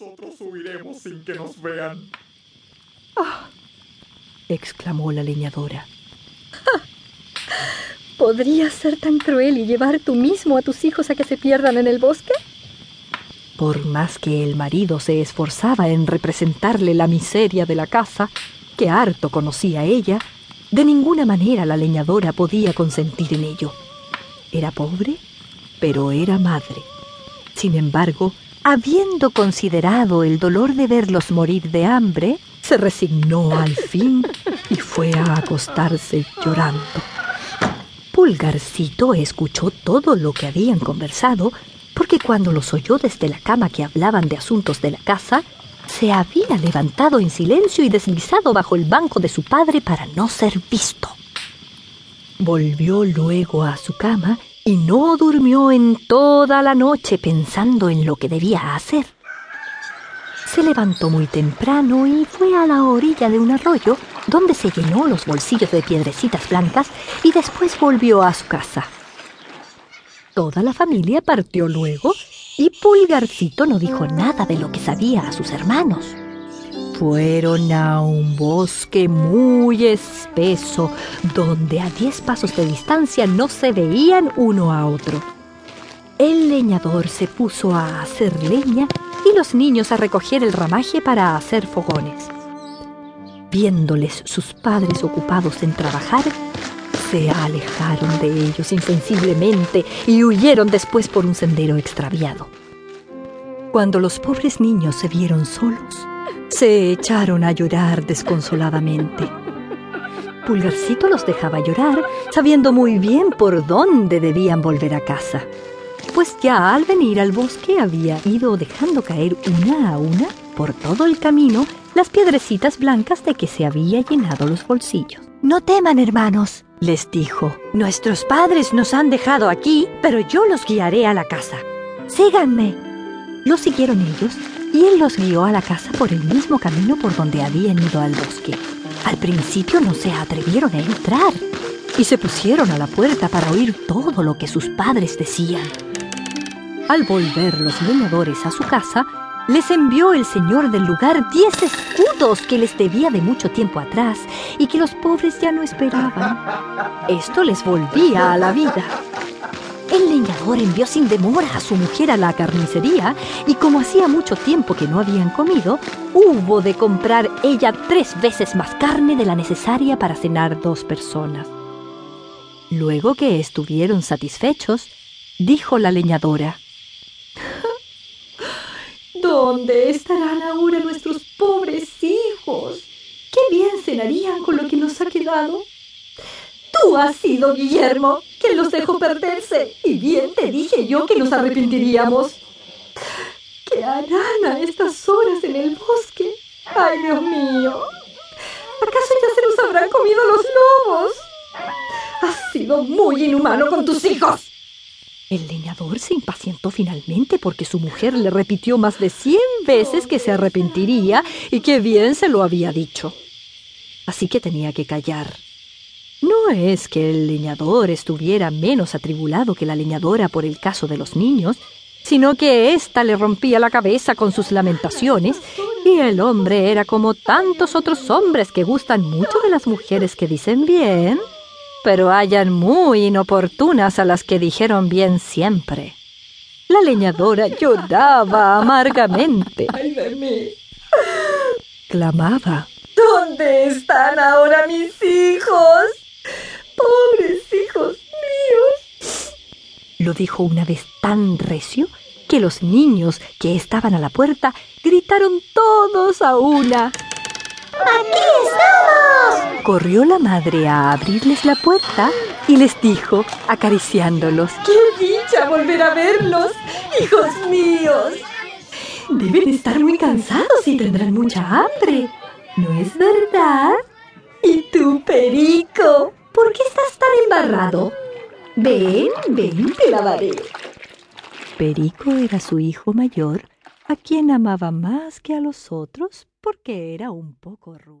Nosotros huiremos sin que nos vean. ¡Ah! exclamó la leñadora. ¿Podrías ser tan cruel y llevar tú mismo a tus hijos a que se pierdan en el bosque? Por más que el marido se esforzaba en representarle la miseria de la casa, que harto conocía ella, de ninguna manera la leñadora podía consentir en ello. Era pobre, pero era madre. Sin embargo, habiendo considerado el dolor de verlos morir de hambre, se resignó al fin y fue a acostarse llorando. Pulgarcito escuchó todo lo que habían conversado, porque cuando los oyó desde la cama que hablaban de asuntos de la casa, se había levantado en silencio y deslizado bajo el banco de su padre para no ser visto. Volvió luego a su cama y no durmió en toda la noche pensando en lo que debía hacer. Se levantó muy temprano y fue a la orilla de un arroyo donde se llenó los bolsillos de piedrecitas blancas y después volvió a su casa. Toda la familia partió luego y Pulgarcito no dijo nada de lo que sabía a sus hermanos. Fueron a un bosque muy espeso, donde a diez pasos de distancia no se veían uno a otro. El leñador se puso a hacer leña y los niños a recoger el ramaje para hacer fogones. Viéndoles sus padres ocupados en trabajar, se alejaron de ellos insensiblemente y huyeron después por un sendero extraviado. Cuando los pobres niños se vieron solos, se echaron a llorar desconsoladamente. Pulgarcito los dejaba llorar, sabiendo muy bien por dónde debían volver a casa, pues ya al venir al bosque había ido dejando caer una a una por todo el camino las piedrecitas blancas de que se había llenado los bolsillos. No teman, hermanos, les dijo. Nuestros padres nos han dejado aquí, pero yo los guiaré a la casa. Síganme. Lo siguieron ellos y él los guió a la casa por el mismo camino por donde habían ido al bosque. Al principio no se atrevieron a entrar y se pusieron a la puerta para oír todo lo que sus padres decían. Al volver los leñadores a su casa, les envió el señor del lugar diez escudos que les debía de mucho tiempo atrás y que los pobres ya no esperaban. Esto les volvía a la vida. El leñador envió sin demora a su mujer a la carnicería y como hacía mucho tiempo que no habían comido, hubo de comprar ella tres veces más carne de la necesaria para cenar dos personas. Luego que estuvieron satisfechos, dijo la leñadora, ¿Dónde estarán ahora nuestros pobres hijos? ¿Qué bien cenarían con lo que nos ha quedado? Tú has sido, Guillermo, que los dejó perderse. Y bien te dije yo que nos arrepentiríamos. ¿Qué harán a estas horas en el bosque? ¡Ay, Dios mío! ¿Acaso ya se los habrán comido los lobos? Has sido muy inhumano con tus hijos. El leñador se impacientó finalmente porque su mujer le repitió más de cien veces que se arrepentiría y que bien se lo había dicho. Así que tenía que callar. Es que el leñador estuviera menos atribulado que la leñadora por el caso de los niños, sino que ésta le rompía la cabeza con sus lamentaciones y el hombre era como tantos otros hombres que gustan mucho de las mujeres que dicen bien pero hallan muy inoportunas a las que dijeron bien siempre. La leñadora lloraba amargamente. ¡Ay de mí! Clamaba. ¿Dónde están ahora mis hijos? ¡Pobres hijos míos! Lo dijo una vez tan recio que los niños que estaban a la puerta gritaron todos a una. ¡Aquí estamos! Corrió la madre a abrirles la puerta y les dijo, acariciándolos, ¡Qué dicha volver a verlos, hijos míos! Deben estar muy cansados y tendrán mucha hambre. ¿No es verdad? ¿Y tú, Perico? ¿Por qué estás tan embarrado? Ven, ven, te lavaré. Perico era su hijo mayor, a quien amaba más que a los otros porque era un poco rubio.